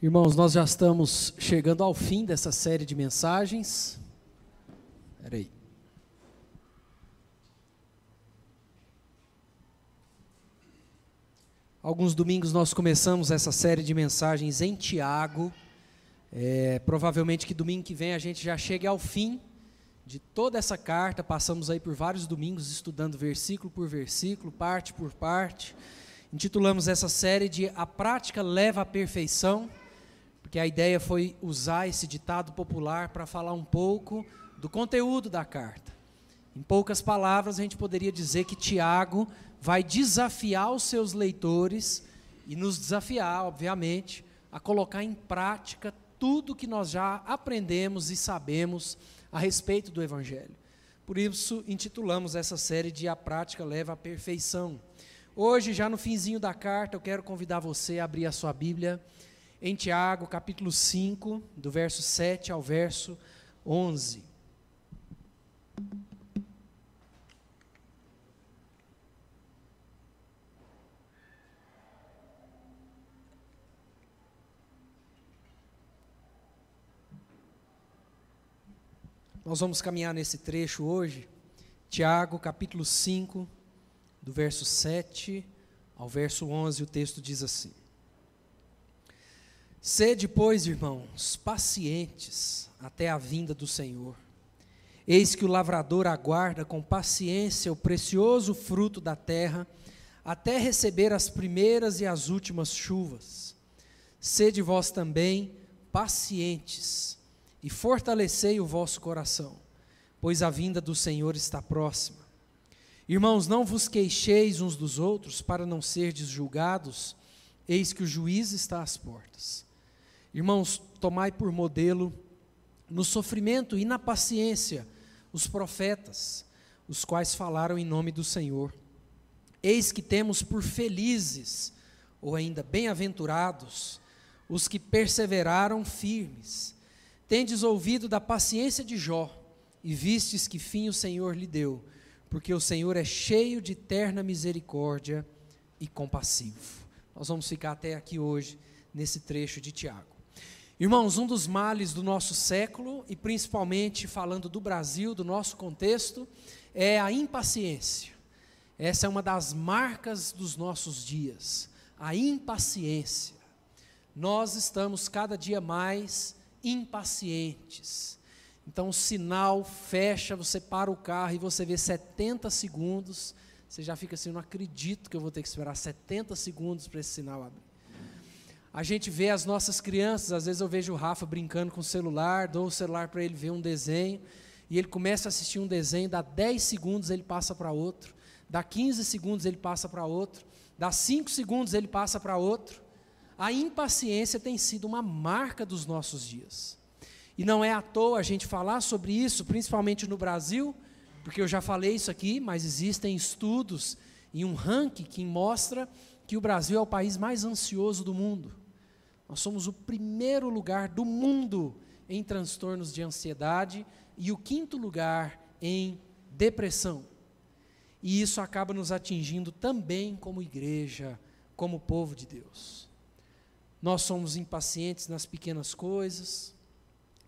Irmãos, nós já estamos chegando ao fim dessa série de mensagens. Espera aí. Alguns domingos nós começamos essa série de mensagens em Tiago. É, provavelmente que domingo que vem a gente já chegue ao fim de toda essa carta. Passamos aí por vários domingos estudando versículo por versículo, parte por parte. Intitulamos essa série de A Prática Leva à Perfeição porque a ideia foi usar esse ditado popular para falar um pouco do conteúdo da carta. Em poucas palavras, a gente poderia dizer que Tiago vai desafiar os seus leitores e nos desafiar, obviamente, a colocar em prática tudo que nós já aprendemos e sabemos a respeito do Evangelho. Por isso, intitulamos essa série de A Prática Leva à Perfeição. Hoje, já no finzinho da carta, eu quero convidar você a abrir a sua Bíblia em Tiago, capítulo 5, do verso 7 ao verso 11. Nós vamos caminhar nesse trecho hoje, Tiago, capítulo 5, do verso 7 ao verso 11, o texto diz assim: Sede, pois, irmãos, pacientes até a vinda do Senhor. Eis que o lavrador aguarda com paciência o precioso fruto da terra, até receber as primeiras e as últimas chuvas. Sede vós também pacientes e fortalecei o vosso coração, pois a vinda do Senhor está próxima. Irmãos, não vos queixeis uns dos outros para não serdes julgados, eis que o juiz está às portas. Irmãos, tomai por modelo no sofrimento e na paciência os profetas, os quais falaram em nome do Senhor. Eis que temos por felizes, ou ainda bem-aventurados, os que perseveraram firmes. Tendes ouvido da paciência de Jó, e vistes que fim o Senhor lhe deu, porque o Senhor é cheio de terna misericórdia e compassivo. Nós vamos ficar até aqui hoje, nesse trecho de Tiago. Irmãos, um dos males do nosso século, e principalmente falando do Brasil, do nosso contexto, é a impaciência. Essa é uma das marcas dos nossos dias, a impaciência. Nós estamos cada dia mais impacientes. Então o sinal fecha, você para o carro e você vê 70 segundos, você já fica assim, não acredito que eu vou ter que esperar 70 segundos para esse sinal abrir. A gente vê as nossas crianças, às vezes eu vejo o Rafa brincando com o celular, dou o celular para ele ver um desenho, e ele começa a assistir um desenho, dá 10 segundos ele passa para outro, dá 15 segundos ele passa para outro, dá 5 segundos ele passa para outro. A impaciência tem sido uma marca dos nossos dias. E não é à toa a gente falar sobre isso, principalmente no Brasil, porque eu já falei isso aqui, mas existem estudos e um ranking que mostra que o Brasil é o país mais ansioso do mundo. Nós somos o primeiro lugar do mundo em transtornos de ansiedade e o quinto lugar em depressão. E isso acaba nos atingindo também como igreja, como povo de Deus. Nós somos impacientes nas pequenas coisas,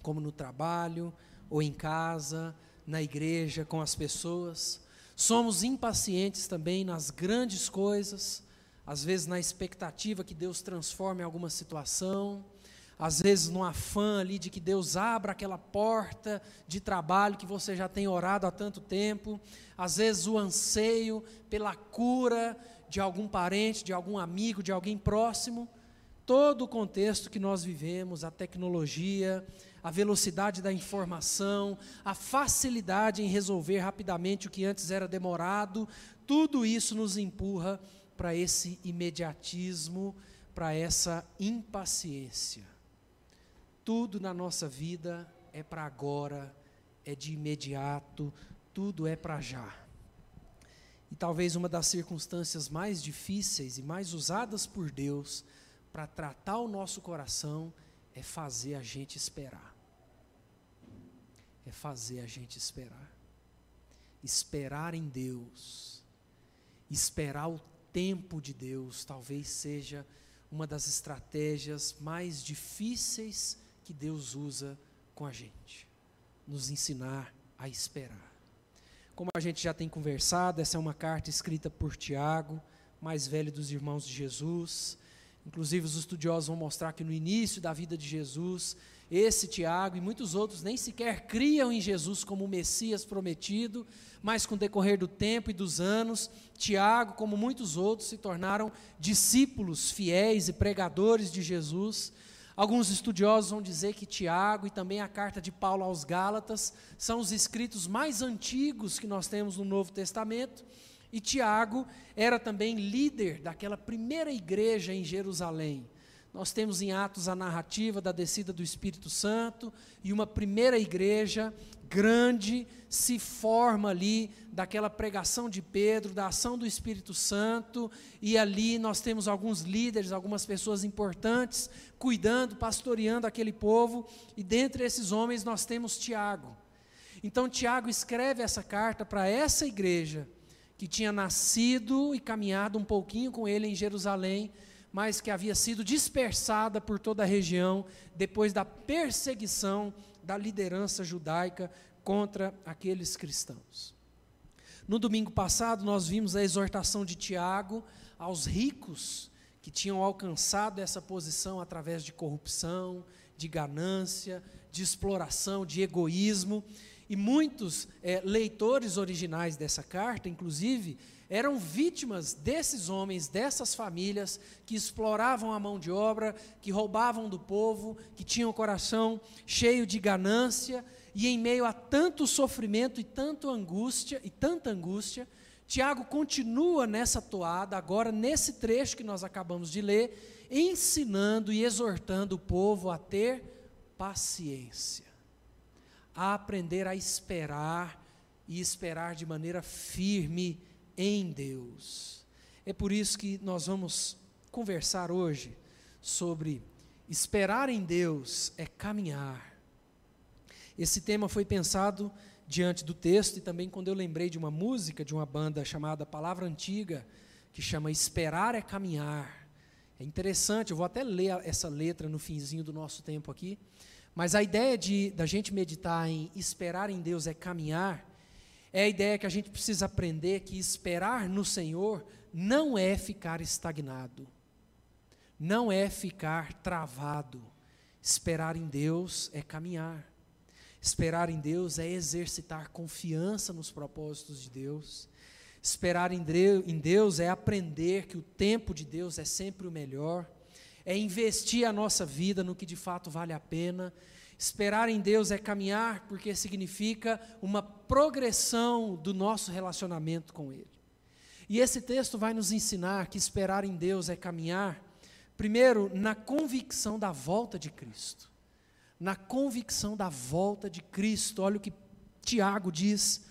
como no trabalho, ou em casa, na igreja, com as pessoas. Somos impacientes também nas grandes coisas, às vezes na expectativa que Deus transforme alguma situação, às vezes no afã ali de que Deus abra aquela porta de trabalho que você já tem orado há tanto tempo, às vezes o anseio pela cura de algum parente, de algum amigo, de alguém próximo, todo o contexto que nós vivemos, a tecnologia, a velocidade da informação, a facilidade em resolver rapidamente o que antes era demorado, tudo isso nos empurra para esse imediatismo, para essa impaciência. Tudo na nossa vida é para agora, é de imediato, tudo é para já. E talvez uma das circunstâncias mais difíceis e mais usadas por Deus para tratar o nosso coração é fazer a gente esperar. É fazer a gente esperar. Esperar em Deus. Esperar o tempo de Deus talvez seja uma das estratégias mais difíceis que Deus usa com a gente: nos ensinar a esperar. Como a gente já tem conversado, essa é uma carta escrita por Tiago, mais velho dos irmãos de Jesus. Inclusive, os estudiosos vão mostrar que no início da vida de Jesus, esse Tiago e muitos outros nem sequer criam em Jesus como o Messias prometido, mas com o decorrer do tempo e dos anos, Tiago, como muitos outros, se tornaram discípulos fiéis e pregadores de Jesus. Alguns estudiosos vão dizer que Tiago e também a carta de Paulo aos Gálatas são os escritos mais antigos que nós temos no Novo Testamento. E Tiago era também líder daquela primeira igreja em Jerusalém. Nós temos em Atos a narrativa da descida do Espírito Santo e uma primeira igreja grande se forma ali daquela pregação de Pedro, da ação do Espírito Santo, e ali nós temos alguns líderes, algumas pessoas importantes cuidando, pastoreando aquele povo, e dentre esses homens nós temos Tiago. Então Tiago escreve essa carta para essa igreja que tinha nascido e caminhado um pouquinho com ele em Jerusalém, mas que havia sido dispersada por toda a região depois da perseguição da liderança judaica contra aqueles cristãos. No domingo passado, nós vimos a exortação de Tiago aos ricos que tinham alcançado essa posição através de corrupção, de ganância, de exploração, de egoísmo. E muitos é, leitores originais dessa carta, inclusive, eram vítimas desses homens, dessas famílias que exploravam a mão de obra, que roubavam do povo, que tinham o coração cheio de ganância, e em meio a tanto sofrimento e tanto angústia e tanta angústia, Tiago continua nessa toada, agora nesse trecho que nós acabamos de ler, ensinando e exortando o povo a ter paciência, a aprender a esperar e esperar de maneira firme em Deus. É por isso que nós vamos conversar hoje sobre esperar em Deus é caminhar. Esse tema foi pensado diante do texto e também quando eu lembrei de uma música de uma banda chamada Palavra Antiga, que chama Esperar é Caminhar. É interessante, eu vou até ler essa letra no finzinho do nosso tempo aqui, mas a ideia de da gente meditar em esperar em Deus é caminhar é a ideia que a gente precisa aprender que esperar no Senhor não é ficar estagnado, não é ficar travado. Esperar em Deus é caminhar. Esperar em Deus é exercitar confiança nos propósitos de Deus. Esperar em Deus é aprender que o tempo de Deus é sempre o melhor. É investir a nossa vida no que de fato vale a pena Esperar em Deus é caminhar porque significa uma progressão do nosso relacionamento com Ele. E esse texto vai nos ensinar que esperar em Deus é caminhar, primeiro, na convicção da volta de Cristo. Na convicção da volta de Cristo. Olha o que Tiago diz,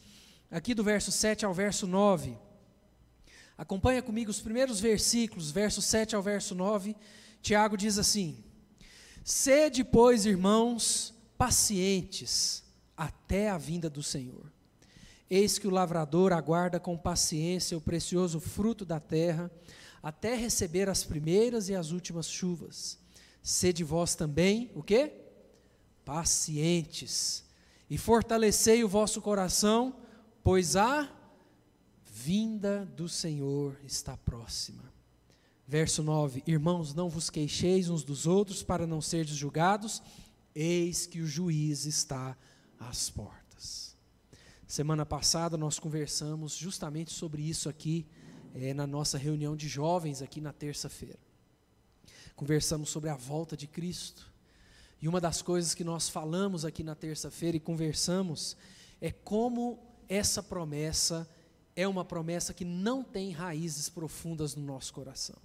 aqui do verso 7 ao verso 9. Acompanha comigo os primeiros versículos, verso 7 ao verso 9. Tiago diz assim: Sede, pois, irmãos, pacientes até a vinda do Senhor. Eis que o lavrador aguarda com paciência o precioso fruto da terra, até receber as primeiras e as últimas chuvas. Sede vós também, o quê? Pacientes. E fortalecei o vosso coração, pois a vinda do Senhor está próxima. Verso 9: Irmãos, não vos queixeis uns dos outros para não serdes julgados, eis que o juiz está às portas. Semana passada nós conversamos justamente sobre isso aqui, é, na nossa reunião de jovens, aqui na terça-feira. Conversamos sobre a volta de Cristo. E uma das coisas que nós falamos aqui na terça-feira e conversamos é como essa promessa é uma promessa que não tem raízes profundas no nosso coração.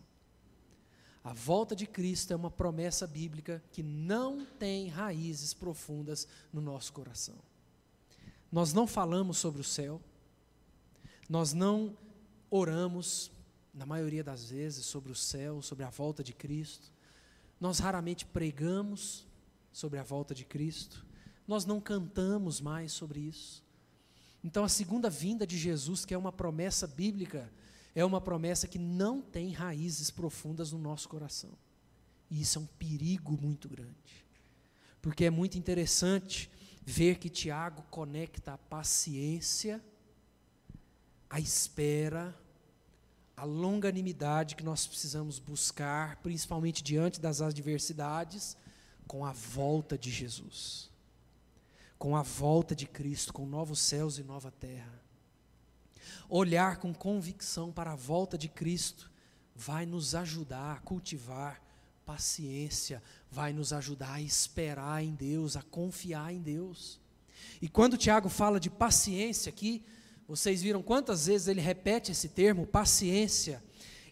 A volta de Cristo é uma promessa bíblica que não tem raízes profundas no nosso coração. Nós não falamos sobre o céu, nós não oramos, na maioria das vezes, sobre o céu, sobre a volta de Cristo, nós raramente pregamos sobre a volta de Cristo, nós não cantamos mais sobre isso. Então, a segunda vinda de Jesus, que é uma promessa bíblica, é uma promessa que não tem raízes profundas no nosso coração. E isso é um perigo muito grande. Porque é muito interessante ver que Tiago conecta a paciência, a espera, a longanimidade que nós precisamos buscar, principalmente diante das adversidades, com a volta de Jesus, com a volta de Cristo, com novos céus e nova terra. Olhar com convicção para a volta de Cristo vai nos ajudar a cultivar paciência, vai nos ajudar a esperar em Deus, a confiar em Deus. E quando Tiago fala de paciência aqui, vocês viram quantas vezes ele repete esse termo, paciência.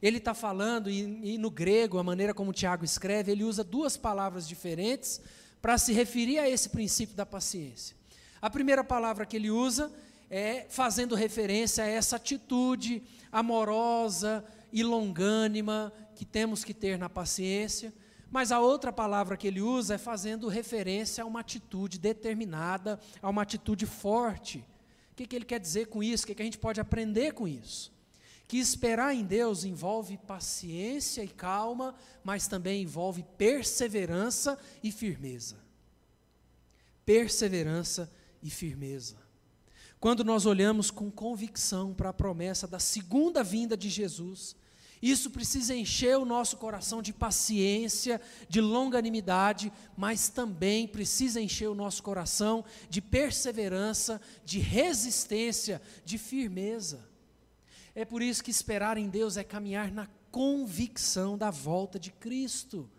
Ele está falando, e, e, no grego, a maneira como Tiago escreve, ele usa duas palavras diferentes para se referir a esse princípio da paciência. A primeira palavra que ele usa é fazendo referência a essa atitude amorosa e longânima que temos que ter na paciência. Mas a outra palavra que ele usa é fazendo referência a uma atitude determinada, a uma atitude forte. O que, que ele quer dizer com isso? O que, que a gente pode aprender com isso? Que esperar em Deus envolve paciência e calma, mas também envolve perseverança e firmeza. Perseverança e firmeza. Quando nós olhamos com convicção para a promessa da segunda vinda de Jesus, isso precisa encher o nosso coração de paciência, de longanimidade, mas também precisa encher o nosso coração de perseverança, de resistência, de firmeza. É por isso que esperar em Deus é caminhar na convicção da volta de Cristo.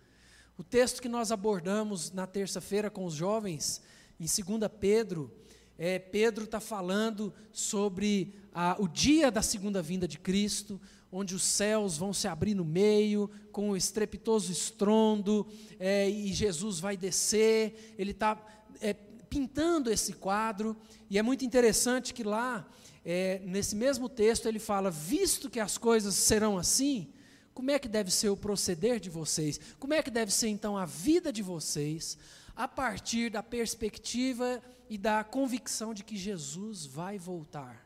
O texto que nós abordamos na terça-feira com os jovens, em 2 Pedro, é, Pedro está falando sobre a, o dia da segunda vinda de Cristo, onde os céus vão se abrir no meio, com um estrepitoso estrondo, é, e Jesus vai descer, ele está é, pintando esse quadro, e é muito interessante que lá, é, nesse mesmo texto, ele fala: visto que as coisas serão assim, como é que deve ser o proceder de vocês? Como é que deve ser então a vida de vocês, a partir da perspectiva e da convicção de que Jesus vai voltar?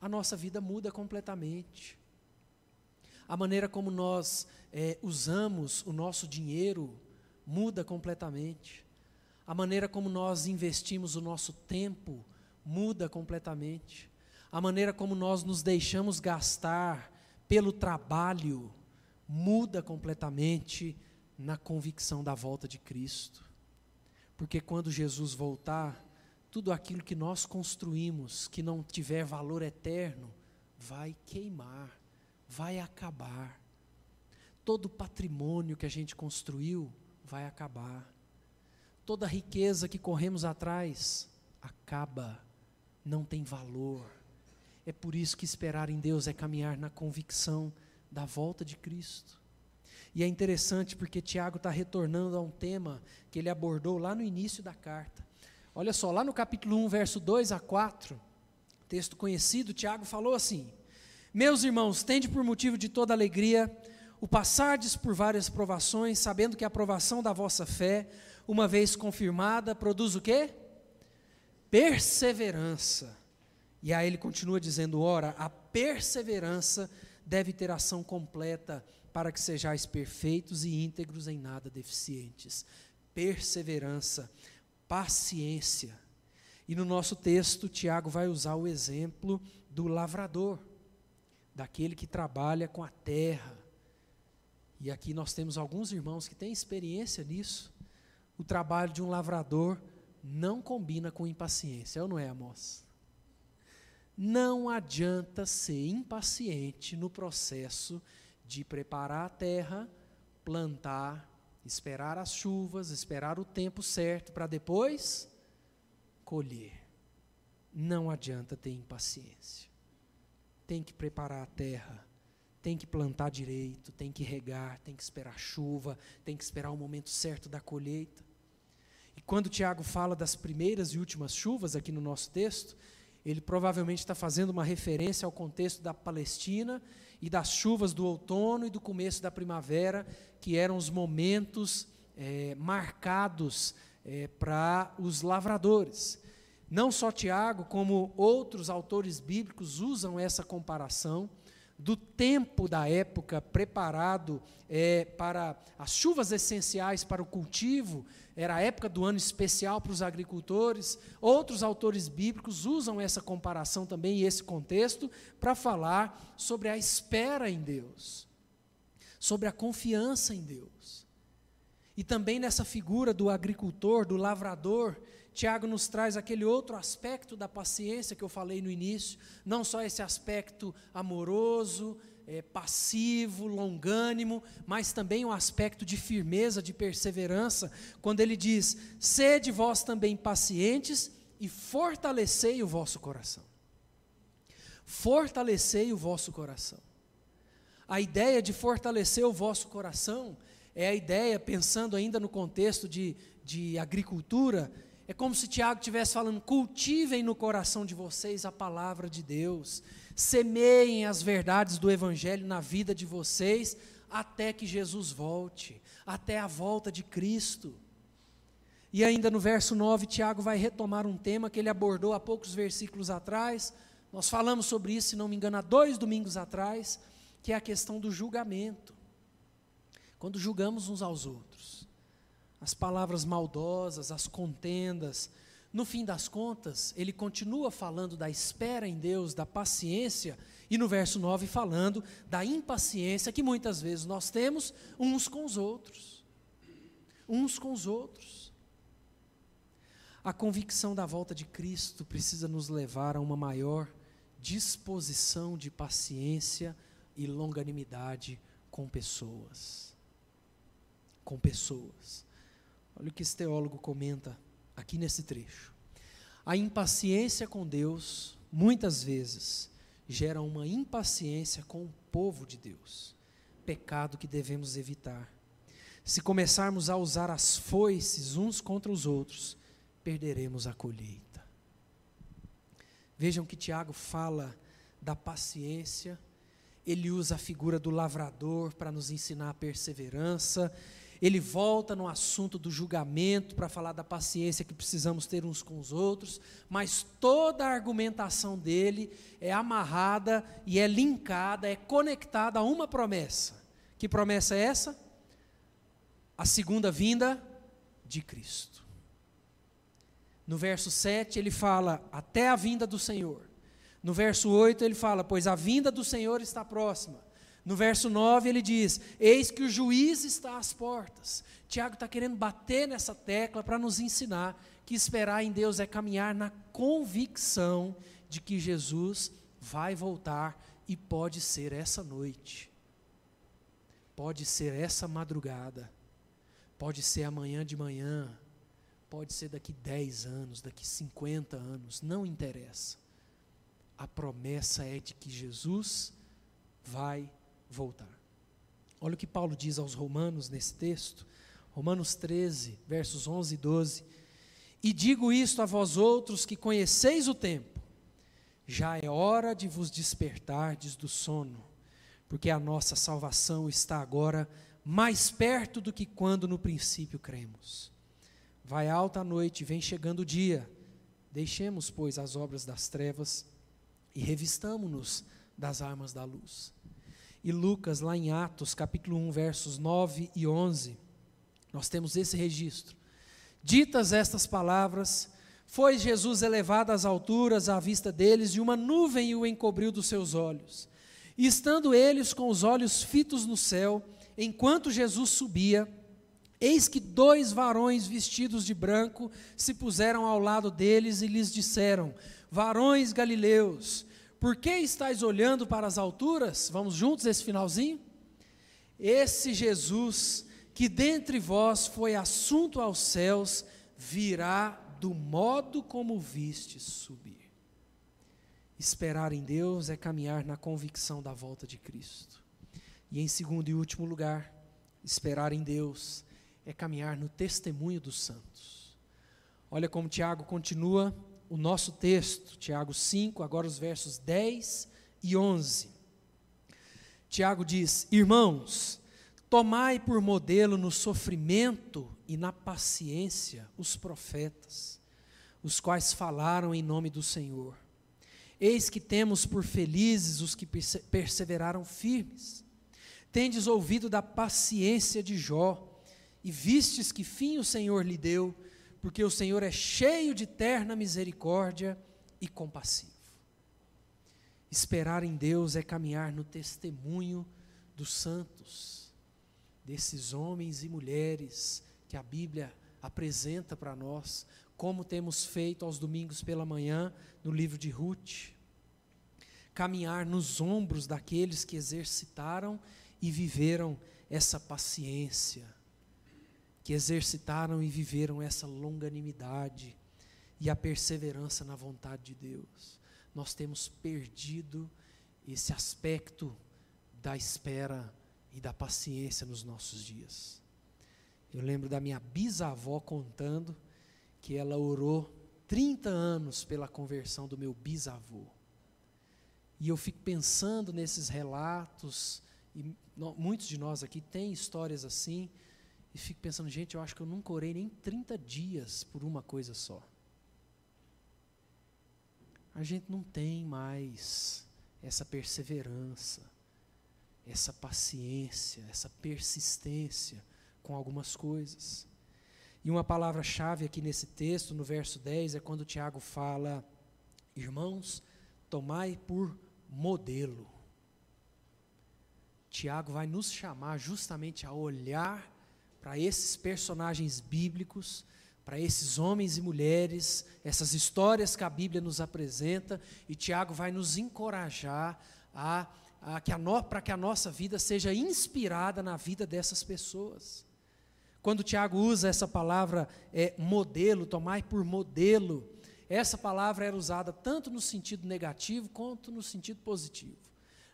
a nossa vida muda completamente. A maneira como nós é, usamos o nosso dinheiro muda completamente. A maneira como nós investimos o nosso tempo muda completamente. A maneira como nós nos deixamos gastar pelo trabalho muda completamente na convicção da volta de Cristo. Porque quando Jesus voltar, tudo aquilo que nós construímos que não tiver valor eterno vai queimar, vai acabar. Todo patrimônio que a gente construiu vai acabar. Toda riqueza que corremos atrás acaba, não tem valor. É por isso que esperar em Deus é caminhar na convicção da volta de Cristo. E é interessante porque Tiago está retornando a um tema que ele abordou lá no início da carta. Olha só, lá no capítulo 1, verso 2 a 4, texto conhecido, Tiago falou assim: Meus irmãos, tende por motivo de toda alegria o passardes por várias provações, sabendo que a aprovação da vossa fé, uma vez confirmada, produz o quê? Perseverança. E aí ele continua dizendo: ora, a perseverança deve ter ação completa, para que sejais perfeitos e íntegros em nada deficientes. Perseverança paciência. E no nosso texto, Tiago vai usar o exemplo do lavrador, daquele que trabalha com a terra. E aqui nós temos alguns irmãos que têm experiência nisso. O trabalho de um lavrador não combina com impaciência, ou não é, Amós? Não adianta ser impaciente no processo de preparar a terra, plantar Esperar as chuvas, esperar o tempo certo para depois colher. Não adianta ter impaciência. Tem que preparar a terra, tem que plantar direito, tem que regar, tem que esperar chuva, tem que esperar o momento certo da colheita. E quando Tiago fala das primeiras e últimas chuvas aqui no nosso texto, ele provavelmente está fazendo uma referência ao contexto da Palestina e das chuvas do outono e do começo da primavera, que eram os momentos é, marcados é, para os lavradores. Não só Tiago, como outros autores bíblicos usam essa comparação do tempo da época preparado é, para as chuvas essenciais para o cultivo, era a época do ano especial para os agricultores. Outros autores bíblicos usam essa comparação também e esse contexto para falar sobre a espera em Deus, sobre a confiança em Deus. E também nessa figura do agricultor, do lavrador, Tiago nos traz aquele outro aspecto da paciência que eu falei no início, não só esse aspecto amoroso, é, passivo, longânimo, mas também um aspecto de firmeza, de perseverança, quando ele diz: Sede vós também pacientes e fortalecei o vosso coração. Fortalecei o vosso coração. A ideia de fortalecer o vosso coração é a ideia, pensando ainda no contexto de, de agricultura, é como se Tiago estivesse falando: cultivem no coração de vocês a palavra de Deus, semeiem as verdades do Evangelho na vida de vocês, até que Jesus volte, até a volta de Cristo. E ainda no verso 9, Tiago vai retomar um tema que ele abordou há poucos versículos atrás. Nós falamos sobre isso, se não me engano, há dois domingos atrás, que é a questão do julgamento. Quando julgamos uns aos outros as palavras maldosas, as contendas. No fim das contas, ele continua falando da espera em Deus, da paciência, e no verso 9 falando da impaciência que muitas vezes nós temos uns com os outros. Uns com os outros. A convicção da volta de Cristo precisa nos levar a uma maior disposição de paciência e longanimidade com pessoas. Com pessoas. Olha o que esse teólogo comenta aqui nesse trecho. A impaciência com Deus, muitas vezes, gera uma impaciência com o povo de Deus, pecado que devemos evitar. Se começarmos a usar as foices uns contra os outros, perderemos a colheita. Vejam que Tiago fala da paciência, ele usa a figura do lavrador para nos ensinar a perseverança, ele volta no assunto do julgamento para falar da paciência que precisamos ter uns com os outros, mas toda a argumentação dele é amarrada e é linkada, é conectada a uma promessa. Que promessa é essa? A segunda vinda de Cristo. No verso 7 ele fala: até a vinda do Senhor. No verso 8 ele fala: pois a vinda do Senhor está próxima. No verso 9 ele diz: Eis que o juiz está às portas. Tiago está querendo bater nessa tecla para nos ensinar que esperar em Deus é caminhar na convicção de que Jesus vai voltar e pode ser essa noite, pode ser essa madrugada, pode ser amanhã de manhã, pode ser daqui 10 anos, daqui 50 anos, não interessa. A promessa é de que Jesus vai voltar. Olha o que Paulo diz aos Romanos nesse texto, Romanos 13, versos 11 e 12. E digo isto a vós outros que conheceis o tempo, já é hora de vos despertardes do sono, porque a nossa salvação está agora mais perto do que quando no princípio cremos. Vai alta a noite, vem chegando o dia. Deixemos, pois, as obras das trevas e revistamo-nos das armas da luz e Lucas, lá em Atos, capítulo 1, versos 9 e 11, nós temos esse registro. Ditas estas palavras, foi Jesus elevado às alturas à vista deles, e uma nuvem o encobriu dos seus olhos. E estando eles com os olhos fitos no céu, enquanto Jesus subia, eis que dois varões vestidos de branco se puseram ao lado deles e lhes disseram: Varões galileus, por que estáis olhando para as alturas? Vamos juntos esse finalzinho? Esse Jesus que dentre vós foi assunto aos céus, virá do modo como vistes subir. Esperar em Deus é caminhar na convicção da volta de Cristo. E em segundo e último lugar, esperar em Deus é caminhar no testemunho dos santos. Olha como Tiago continua o nosso texto, Tiago 5, agora os versos 10 e 11. Tiago diz: Irmãos, tomai por modelo no sofrimento e na paciência os profetas, os quais falaram em nome do Senhor. Eis que temos por felizes os que perseveraram firmes. Tendes ouvido da paciência de Jó, e vistes que fim o Senhor lhe deu, porque o Senhor é cheio de terna misericórdia e compassivo. Esperar em Deus é caminhar no testemunho dos santos, desses homens e mulheres que a Bíblia apresenta para nós, como temos feito aos domingos pela manhã no livro de Ruth. Caminhar nos ombros daqueles que exercitaram e viveram essa paciência, que exercitaram e viveram essa longanimidade e a perseverança na vontade de Deus nós temos perdido esse aspecto da espera e da paciência nos nossos dias. Eu lembro da minha bisavó contando que ela orou 30 anos pela conversão do meu bisavô. E eu fico pensando nesses relatos, e muitos de nós aqui têm histórias assim, e fico pensando, gente, eu acho que eu nunca orei nem 30 dias por uma coisa só a gente não tem mais essa perseverança, essa paciência, essa persistência com algumas coisas. E uma palavra-chave aqui nesse texto, no verso 10, é quando Tiago fala: Irmãos, tomai por modelo. Tiago vai nos chamar justamente a olhar para esses personagens bíblicos para esses homens e mulheres, essas histórias que a Bíblia nos apresenta, e Tiago vai nos encorajar a, a que a no, para que a nossa vida seja inspirada na vida dessas pessoas. Quando Tiago usa essa palavra é, modelo, tomai por modelo, essa palavra era usada tanto no sentido negativo quanto no sentido positivo.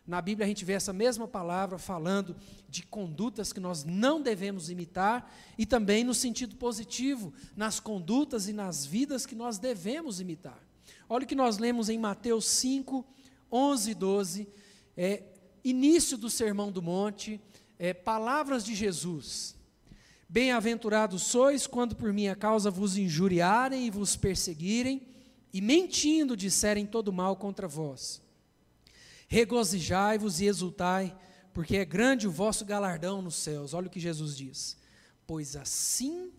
Na Bíblia a gente vê essa mesma palavra falando de condutas que nós não devemos imitar e também no sentido positivo, nas condutas e nas vidas que nós devemos imitar. Olha o que nós lemos em Mateus 5, 11 e 12, é, início do Sermão do Monte, é, palavras de Jesus. Bem-aventurados sois quando por minha causa vos injuriarem e vos perseguirem, e mentindo disserem todo mal contra vós. Regozijai-vos e exultai, porque é grande o vosso galardão nos céus. Olha o que Jesus diz: Pois assim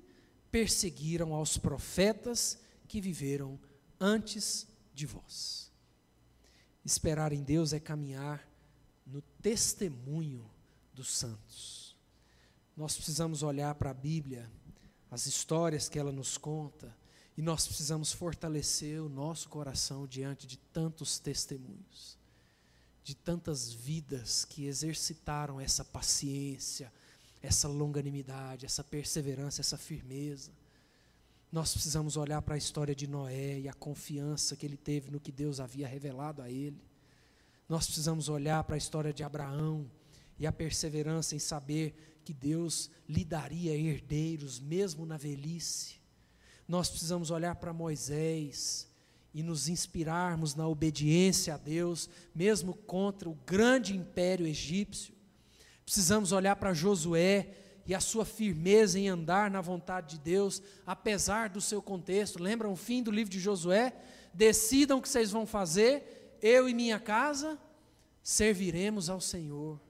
perseguiram aos profetas que viveram antes de vós. Esperar em Deus é caminhar no testemunho dos santos. Nós precisamos olhar para a Bíblia, as histórias que ela nos conta, e nós precisamos fortalecer o nosso coração diante de tantos testemunhos de tantas vidas que exercitaram essa paciência, essa longanimidade, essa perseverança, essa firmeza. Nós precisamos olhar para a história de Noé e a confiança que ele teve no que Deus havia revelado a ele. Nós precisamos olhar para a história de Abraão e a perseverança em saber que Deus lhe daria herdeiros mesmo na velhice. Nós precisamos olhar para Moisés e nos inspirarmos na obediência a Deus, mesmo contra o grande império egípcio. Precisamos olhar para Josué e a sua firmeza em andar na vontade de Deus, apesar do seu contexto. Lembram o fim do livro de Josué? Decidam o que vocês vão fazer, eu e minha casa serviremos ao Senhor.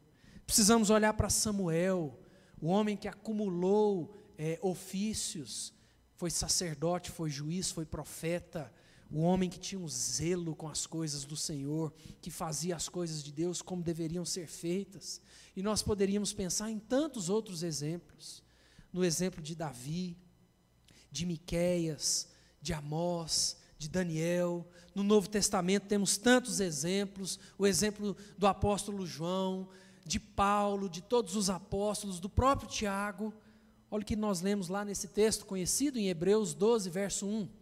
Precisamos olhar para Samuel, o homem que acumulou é, ofícios, foi sacerdote, foi juiz, foi profeta o homem que tinha um zelo com as coisas do Senhor, que fazia as coisas de Deus como deveriam ser feitas. E nós poderíamos pensar em tantos outros exemplos. No exemplo de Davi, de Miqueias, de Amós, de Daniel. No Novo Testamento temos tantos exemplos, o exemplo do apóstolo João, de Paulo, de todos os apóstolos, do próprio Tiago. Olha o que nós lemos lá nesse texto conhecido em Hebreus 12, verso 1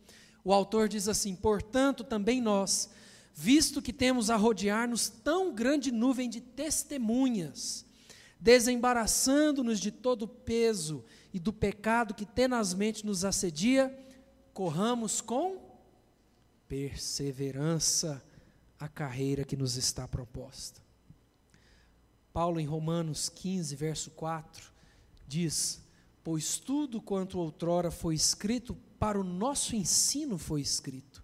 o autor diz assim: Portanto, também nós, visto que temos a rodear-nos tão grande nuvem de testemunhas, desembaraçando-nos de todo o peso e do pecado que tenazmente nos assedia, corramos com perseverança a carreira que nos está proposta. Paulo, em Romanos 15, verso 4, diz: Pois tudo quanto outrora foi escrito para o nosso ensino foi escrito,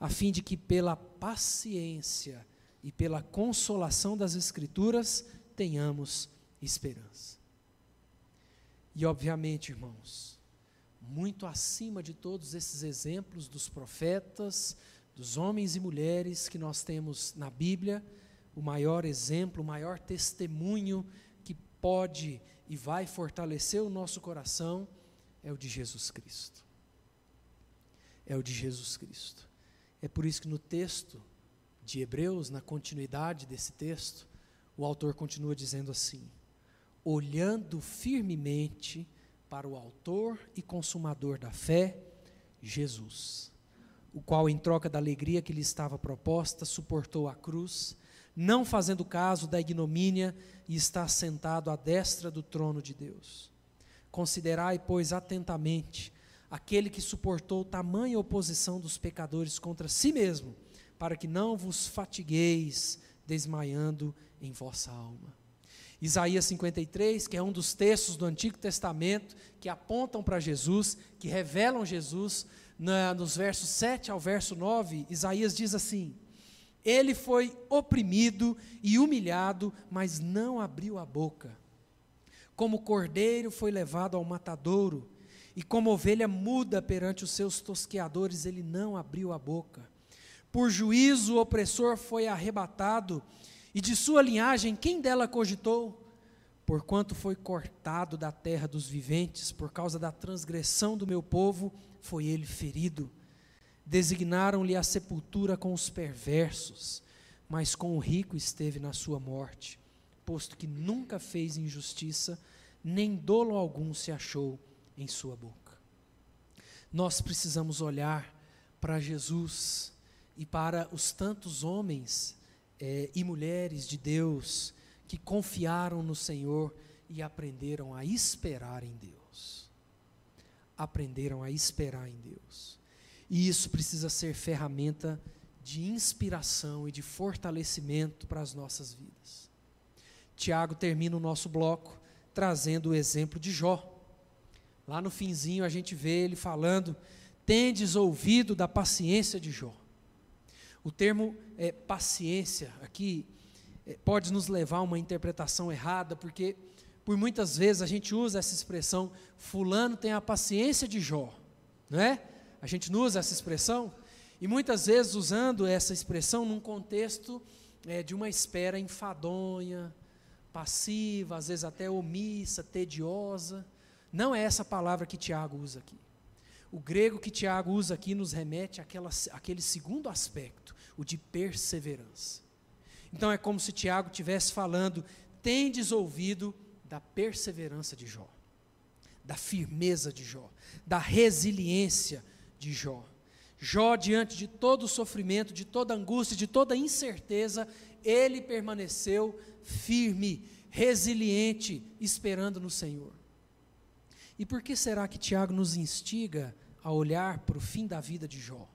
a fim de que pela paciência e pela consolação das Escrituras tenhamos esperança. E, obviamente, irmãos, muito acima de todos esses exemplos dos profetas, dos homens e mulheres que nós temos na Bíblia, o maior exemplo, o maior testemunho que pode e vai fortalecer o nosso coração é o de Jesus Cristo. É o de Jesus Cristo. É por isso que no texto de Hebreus, na continuidade desse texto, o autor continua dizendo assim: olhando firmemente para o Autor e Consumador da fé, Jesus, o qual, em troca da alegria que lhe estava proposta, suportou a cruz, não fazendo caso da ignomínia, e está sentado à destra do trono de Deus. Considerai, pois, atentamente aquele que suportou tamanha oposição dos pecadores contra si mesmo, para que não vos fatigueis desmaiando em vossa alma. Isaías 53, que é um dos textos do Antigo Testamento que apontam para Jesus, que revelam Jesus, na, nos versos 7 ao verso 9, Isaías diz assim: Ele foi oprimido e humilhado, mas não abriu a boca. Como cordeiro foi levado ao matadouro, e como ovelha muda perante os seus tosqueadores, ele não abriu a boca. Por juízo o opressor foi arrebatado, e de sua linhagem, quem dela cogitou? Porquanto foi cortado da terra dos viventes, por causa da transgressão do meu povo, foi ele ferido. Designaram-lhe a sepultura com os perversos, mas com o rico esteve na sua morte, posto que nunca fez injustiça, nem dolo algum se achou em sua boca. Nós precisamos olhar para Jesus e para os tantos homens é, e mulheres de Deus que confiaram no Senhor e aprenderam a esperar em Deus. Aprenderam a esperar em Deus. E isso precisa ser ferramenta de inspiração e de fortalecimento para as nossas vidas. Tiago termina o nosso bloco trazendo o exemplo de Jó. Lá no finzinho a gente vê ele falando: "Tendes ouvido da paciência de Jó". O termo é, paciência aqui é, pode nos levar a uma interpretação errada, porque por muitas vezes a gente usa essa expressão, fulano tem a paciência de Jó, não é? A gente não usa essa expressão, e muitas vezes usando essa expressão num contexto é, de uma espera enfadonha, passiva, às vezes até omissa, tediosa. Não é essa palavra que Tiago usa aqui. O grego que Tiago usa aqui nos remete àquela, àquele segundo aspecto, o de perseverança. Então é como se Tiago estivesse falando: tendes ouvido da perseverança de Jó, da firmeza de Jó, da resiliência de Jó. Jó, diante de todo o sofrimento, de toda angústia, de toda incerteza, ele permaneceu firme, resiliente, esperando no Senhor. E por que será que Tiago nos instiga a olhar para o fim da vida de Jó.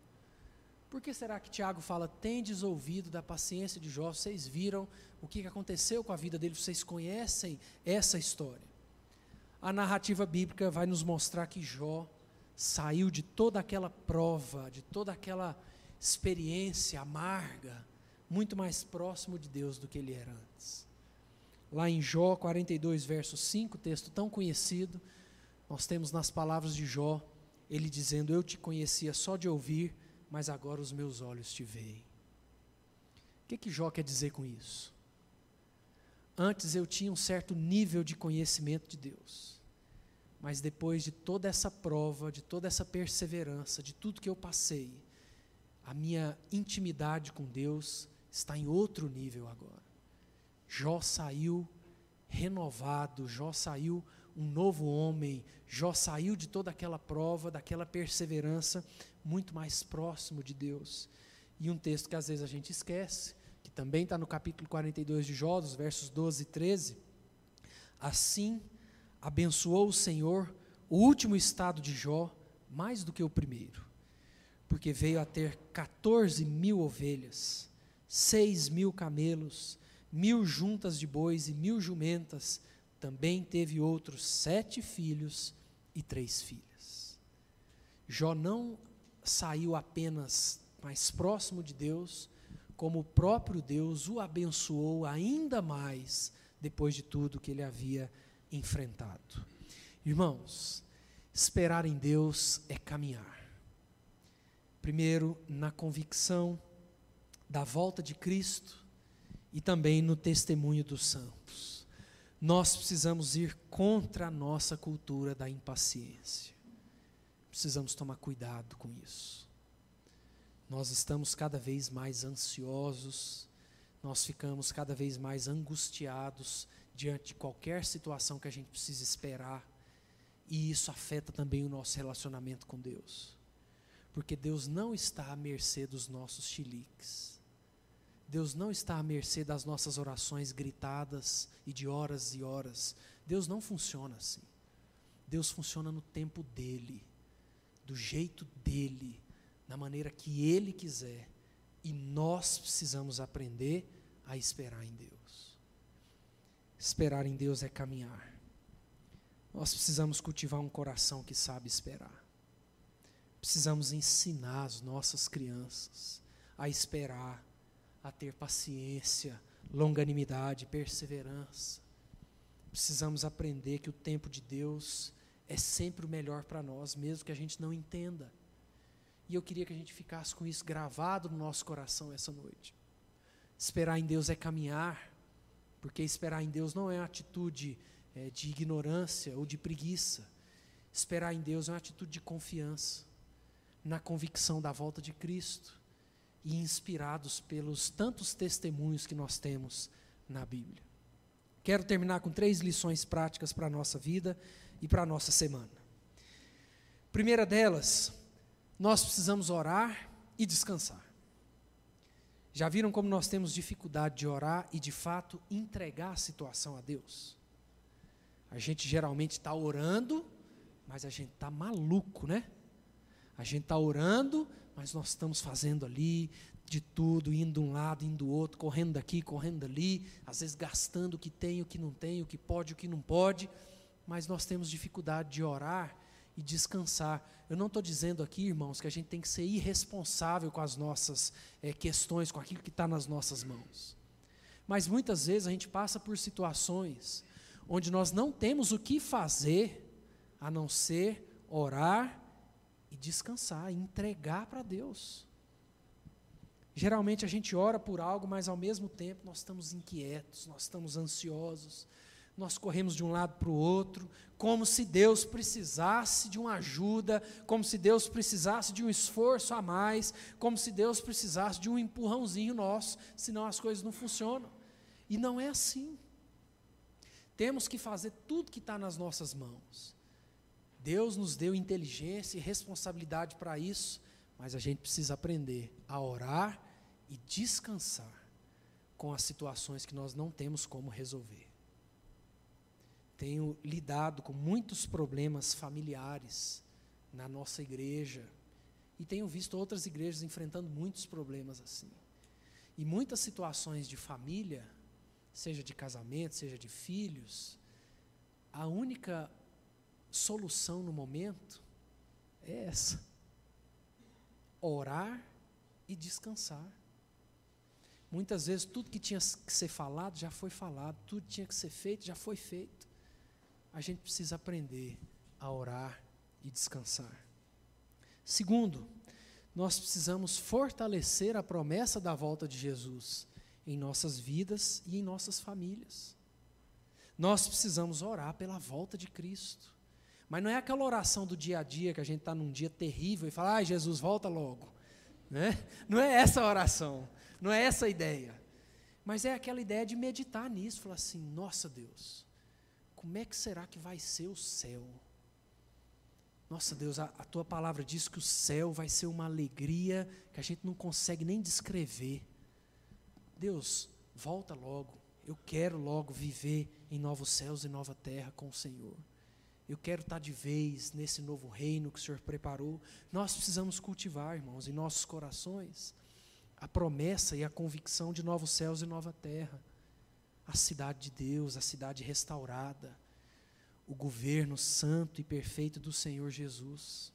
Por que será que Tiago fala, tendes ouvido da paciência de Jó? Vocês viram o que aconteceu com a vida dele, vocês conhecem essa história. A narrativa bíblica vai nos mostrar que Jó saiu de toda aquela prova, de toda aquela experiência amarga, muito mais próximo de Deus do que ele era antes. Lá em Jó 42, verso 5, texto tão conhecido, nós temos nas palavras de Jó, ele dizendo: Eu te conhecia só de ouvir, mas agora os meus olhos te veem. O que, que Jó quer dizer com isso? Antes eu tinha um certo nível de conhecimento de Deus, mas depois de toda essa prova, de toda essa perseverança, de tudo que eu passei, a minha intimidade com Deus está em outro nível agora. Jó saiu renovado, Jó saiu um novo homem. Jó saiu de toda aquela prova, daquela perseverança, muito mais próximo de Deus. E um texto que às vezes a gente esquece, que também está no capítulo 42 de Jó, dos versos 12 e 13. Assim abençoou o Senhor o último estado de Jó mais do que o primeiro, porque veio a ter 14 mil ovelhas, seis mil camelos, mil juntas de bois e mil jumentas, também teve outros sete filhos e três filhas. Jó não saiu apenas mais próximo de Deus, como o próprio Deus o abençoou ainda mais depois de tudo que ele havia enfrentado. Irmãos, esperar em Deus é caminhar. Primeiro, na convicção da volta de Cristo e também no testemunho dos santos. Nós precisamos ir contra a nossa cultura da impaciência. Precisamos tomar cuidado com isso. Nós estamos cada vez mais ansiosos, nós ficamos cada vez mais angustiados diante de qualquer situação que a gente precisa esperar, e isso afeta também o nosso relacionamento com Deus. Porque Deus não está à mercê dos nossos chiliques. Deus não está à mercê das nossas orações gritadas e de horas e horas. Deus não funciona assim. Deus funciona no tempo dele, do jeito dele, na maneira que ele quiser. E nós precisamos aprender a esperar em Deus. Esperar em Deus é caminhar. Nós precisamos cultivar um coração que sabe esperar. Precisamos ensinar as nossas crianças a esperar, a ter paciência, longanimidade, perseverança. Precisamos aprender que o tempo de Deus é sempre o melhor para nós, mesmo que a gente não entenda. E eu queria que a gente ficasse com isso gravado no nosso coração essa noite. Esperar em Deus é caminhar, porque esperar em Deus não é uma atitude é, de ignorância ou de preguiça. Esperar em Deus é uma atitude de confiança na convicção da volta de Cristo e inspirados pelos tantos testemunhos que nós temos na Bíblia. Quero terminar com três lições práticas para a nossa vida e para a nossa semana. Primeira delas, nós precisamos orar e descansar. Já viram como nós temos dificuldade de orar e de fato entregar a situação a Deus? A gente geralmente está orando, mas a gente está maluco, né? A gente está orando, mas nós estamos fazendo ali de tudo, indo de um lado, indo do outro, correndo daqui, correndo dali, às vezes gastando o que tem, o que não tem, o que pode, o que não pode, mas nós temos dificuldade de orar e descansar. Eu não estou dizendo aqui, irmãos, que a gente tem que ser irresponsável com as nossas é, questões, com aquilo que está nas nossas mãos. Mas muitas vezes a gente passa por situações onde nós não temos o que fazer a não ser orar e descansar, entregar para Deus. Geralmente a gente ora por algo, mas ao mesmo tempo nós estamos inquietos, nós estamos ansiosos, nós corremos de um lado para o outro, como se Deus precisasse de uma ajuda, como se Deus precisasse de um esforço a mais, como se Deus precisasse de um empurrãozinho nosso, senão as coisas não funcionam. E não é assim. Temos que fazer tudo que está nas nossas mãos. Deus nos deu inteligência e responsabilidade para isso, mas a gente precisa aprender a orar e descansar com as situações que nós não temos como resolver. Tenho lidado com muitos problemas familiares na nossa igreja e tenho visto outras igrejas enfrentando muitos problemas assim. E muitas situações de família, seja de casamento, seja de filhos, a única solução no momento é essa: orar e descansar. Muitas vezes tudo que tinha que ser falado já foi falado, tudo que tinha que ser feito já foi feito. A gente precisa aprender a orar e descansar. Segundo, nós precisamos fortalecer a promessa da volta de Jesus em nossas vidas e em nossas famílias. Nós precisamos orar pela volta de Cristo. Mas não é aquela oração do dia a dia que a gente está num dia terrível e fala, ai Jesus, volta logo. Né? Não é essa a oração, não é essa a ideia. Mas é aquela ideia de meditar nisso, falar assim, nossa Deus, como é que será que vai ser o céu? Nossa Deus, a, a tua palavra diz que o céu vai ser uma alegria que a gente não consegue nem descrever. Deus, volta logo. Eu quero logo viver em novos céus e nova terra com o Senhor. Eu quero estar de vez nesse novo reino que o Senhor preparou. Nós precisamos cultivar, irmãos, em nossos corações a promessa e a convicção de novos céus e nova terra. A cidade de Deus, a cidade restaurada, o governo santo e perfeito do Senhor Jesus.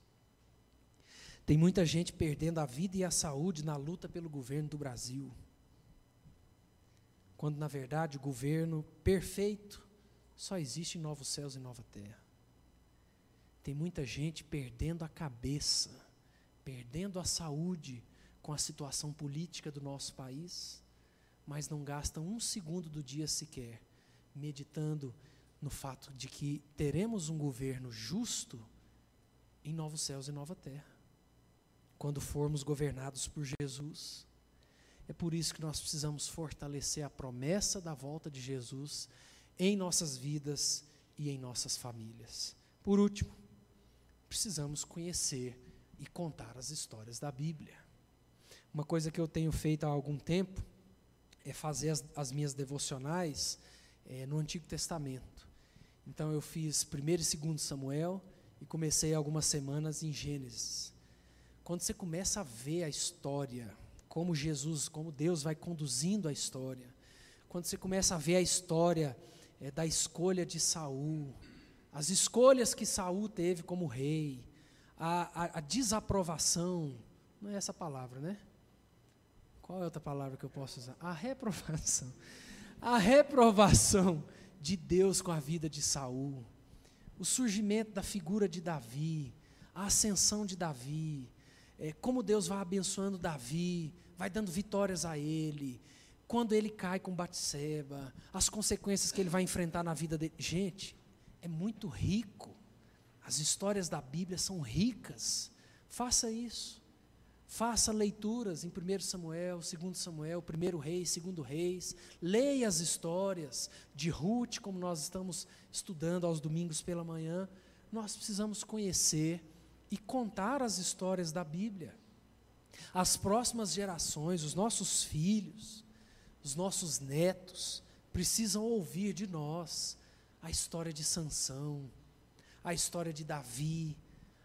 Tem muita gente perdendo a vida e a saúde na luta pelo governo do Brasil. Quando, na verdade, o governo perfeito só existe em novos céus e nova terra. Tem muita gente perdendo a cabeça, perdendo a saúde com a situação política do nosso país, mas não gastam um segundo do dia sequer meditando no fato de que teremos um governo justo em novos céus e nova terra, quando formos governados por Jesus. É por isso que nós precisamos fortalecer a promessa da volta de Jesus em nossas vidas e em nossas famílias. Por último, precisamos conhecer e contar as histórias da Bíblia. Uma coisa que eu tenho feito há algum tempo é fazer as, as minhas devocionais é, no Antigo Testamento. Então eu fiz 1 e 2 Samuel e comecei algumas semanas em Gênesis. Quando você começa a ver a história, como Jesus, como Deus vai conduzindo a história, quando você começa a ver a história é, da escolha de Saul, as escolhas que Saul teve como rei, a, a, a desaprovação, não é essa palavra, né? Qual é outra palavra que eu posso usar? A reprovação. A reprovação de Deus com a vida de Saul. O surgimento da figura de Davi, a ascensão de Davi, é, como Deus vai abençoando Davi, vai dando vitórias a ele, quando ele cai com Batseba, as consequências que ele vai enfrentar na vida dele. Gente, é muito rico. As histórias da Bíblia são ricas. Faça isso. Faça leituras em 1 Samuel, 2 Samuel, 1 Reis, 2 Reis. Leia as histórias de Ruth, como nós estamos estudando aos domingos pela manhã. Nós precisamos conhecer e contar as histórias da Bíblia. As próximas gerações, os nossos filhos, os nossos netos, precisam ouvir de nós a história de Sansão, a história de Davi,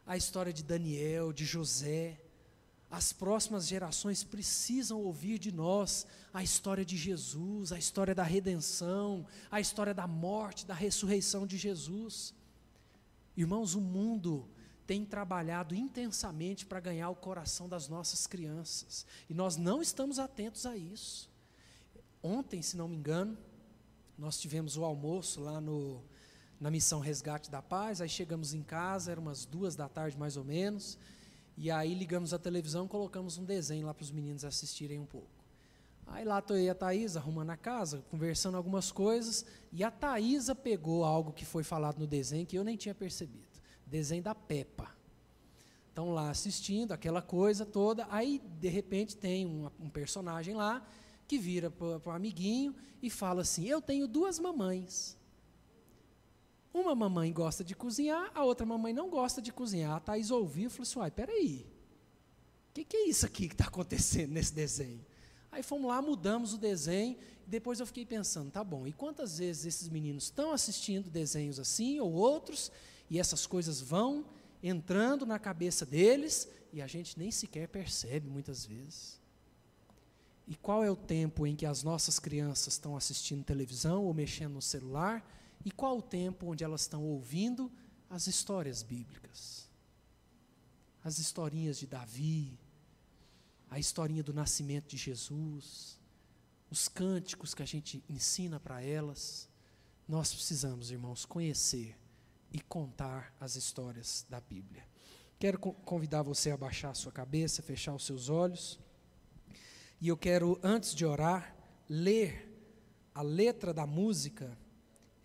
a história de Daniel, de José. As próximas gerações precisam ouvir de nós a história de Jesus, a história da redenção, a história da morte, da ressurreição de Jesus. Irmãos, o mundo tem trabalhado intensamente para ganhar o coração das nossas crianças, e nós não estamos atentos a isso. Ontem, se não me engano, nós tivemos o almoço lá no, na missão Resgate da Paz, aí chegamos em casa, eram umas duas da tarde mais ou menos, e aí ligamos a televisão, colocamos um desenho lá para os meninos assistirem um pouco. Aí lá estou eu e a Thaisa arrumando a casa, conversando algumas coisas, e a Thaisa pegou algo que foi falado no desenho que eu nem tinha percebido. Desenho da Peppa. Estão lá assistindo aquela coisa toda, aí de repente tem um, um personagem lá que vira para o amiguinho e fala assim: Eu tenho duas mamães. Uma mamãe gosta de cozinhar, a outra mamãe não gosta de cozinhar. A Thais ouviu e falou assim: Uai, peraí, o que, que é isso aqui que está acontecendo nesse desenho? Aí fomos lá, mudamos o desenho, e depois eu fiquei pensando: tá bom, e quantas vezes esses meninos estão assistindo desenhos assim ou outros, e essas coisas vão entrando na cabeça deles, e a gente nem sequer percebe muitas vezes. E qual é o tempo em que as nossas crianças estão assistindo televisão ou mexendo no celular? E qual o tempo onde elas estão ouvindo as histórias bíblicas? As historinhas de Davi, a historinha do nascimento de Jesus, os cânticos que a gente ensina para elas. Nós precisamos, irmãos, conhecer e contar as histórias da Bíblia. Quero convidar você a baixar a sua cabeça, fechar os seus olhos. E eu quero, antes de orar, ler a letra da música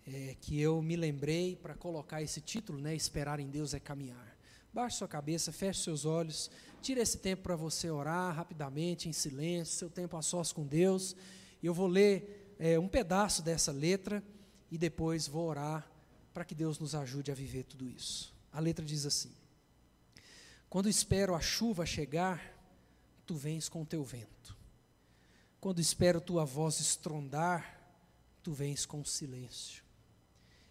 é, que eu me lembrei para colocar esse título, né? Esperar em Deus é caminhar. Baixe sua cabeça, feche seus olhos, tire esse tempo para você orar rapidamente, em silêncio, seu tempo a sós com Deus. Eu vou ler é, um pedaço dessa letra e depois vou orar para que Deus nos ajude a viver tudo isso. A letra diz assim: Quando espero a chuva chegar, tu vens com o teu vento. Quando espero tua voz estrondar, tu vens com silêncio.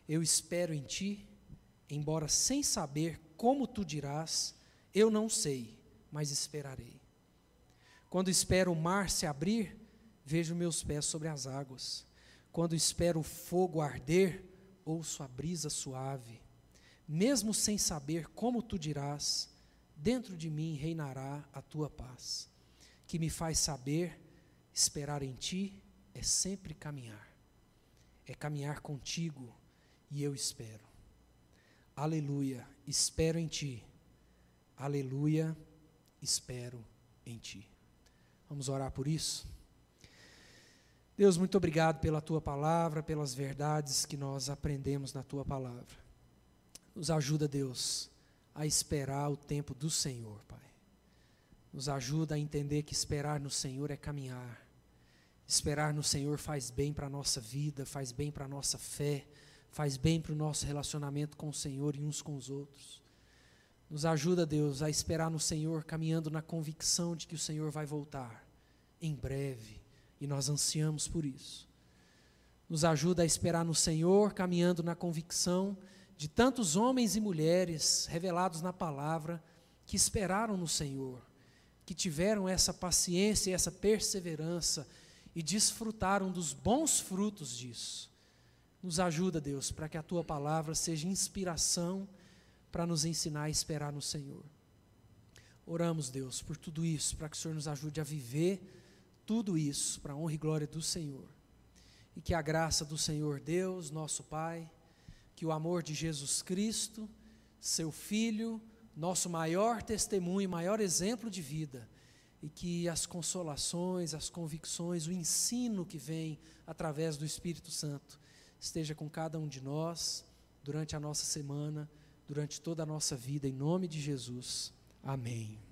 Eu espero em ti, embora sem saber como tu dirás, eu não sei, mas esperarei. Quando espero o mar se abrir, vejo meus pés sobre as águas. Quando espero o fogo arder, ouço a brisa suave. Mesmo sem saber como tu dirás, dentro de mim reinará a tua paz, que me faz saber esperar em ti é sempre caminhar, é caminhar contigo e eu espero. Aleluia, espero em ti. Aleluia, espero em ti. Vamos orar por isso? Deus, muito obrigado pela tua palavra, pelas verdades que nós aprendemos na tua palavra. Nos ajuda, Deus, a esperar o tempo do Senhor, Pai. Nos ajuda a entender que esperar no Senhor é caminhar. Esperar no Senhor faz bem para a nossa vida, faz bem para a nossa fé, faz bem para o nosso relacionamento com o Senhor e uns com os outros. Nos ajuda, Deus, a esperar no Senhor, caminhando na convicção de que o Senhor vai voltar em breve, e nós ansiamos por isso. Nos ajuda a esperar no Senhor, caminhando na convicção de tantos homens e mulheres revelados na palavra que esperaram no Senhor, que tiveram essa paciência e essa perseverança e desfrutaram dos bons frutos disso. Nos ajuda, Deus, para que a tua palavra seja inspiração para nos ensinar a esperar no Senhor. Oramos, Deus, por tudo isso, para que o Senhor nos ajude a viver tudo isso para a honra e glória do Senhor. E que a graça do Senhor Deus, nosso Pai, que o amor de Jesus Cristo, seu Filho, nosso maior testemunho, maior exemplo de vida, e que as consolações, as convicções, o ensino que vem através do Espírito Santo esteja com cada um de nós durante a nossa semana, durante toda a nossa vida, em nome de Jesus. Amém.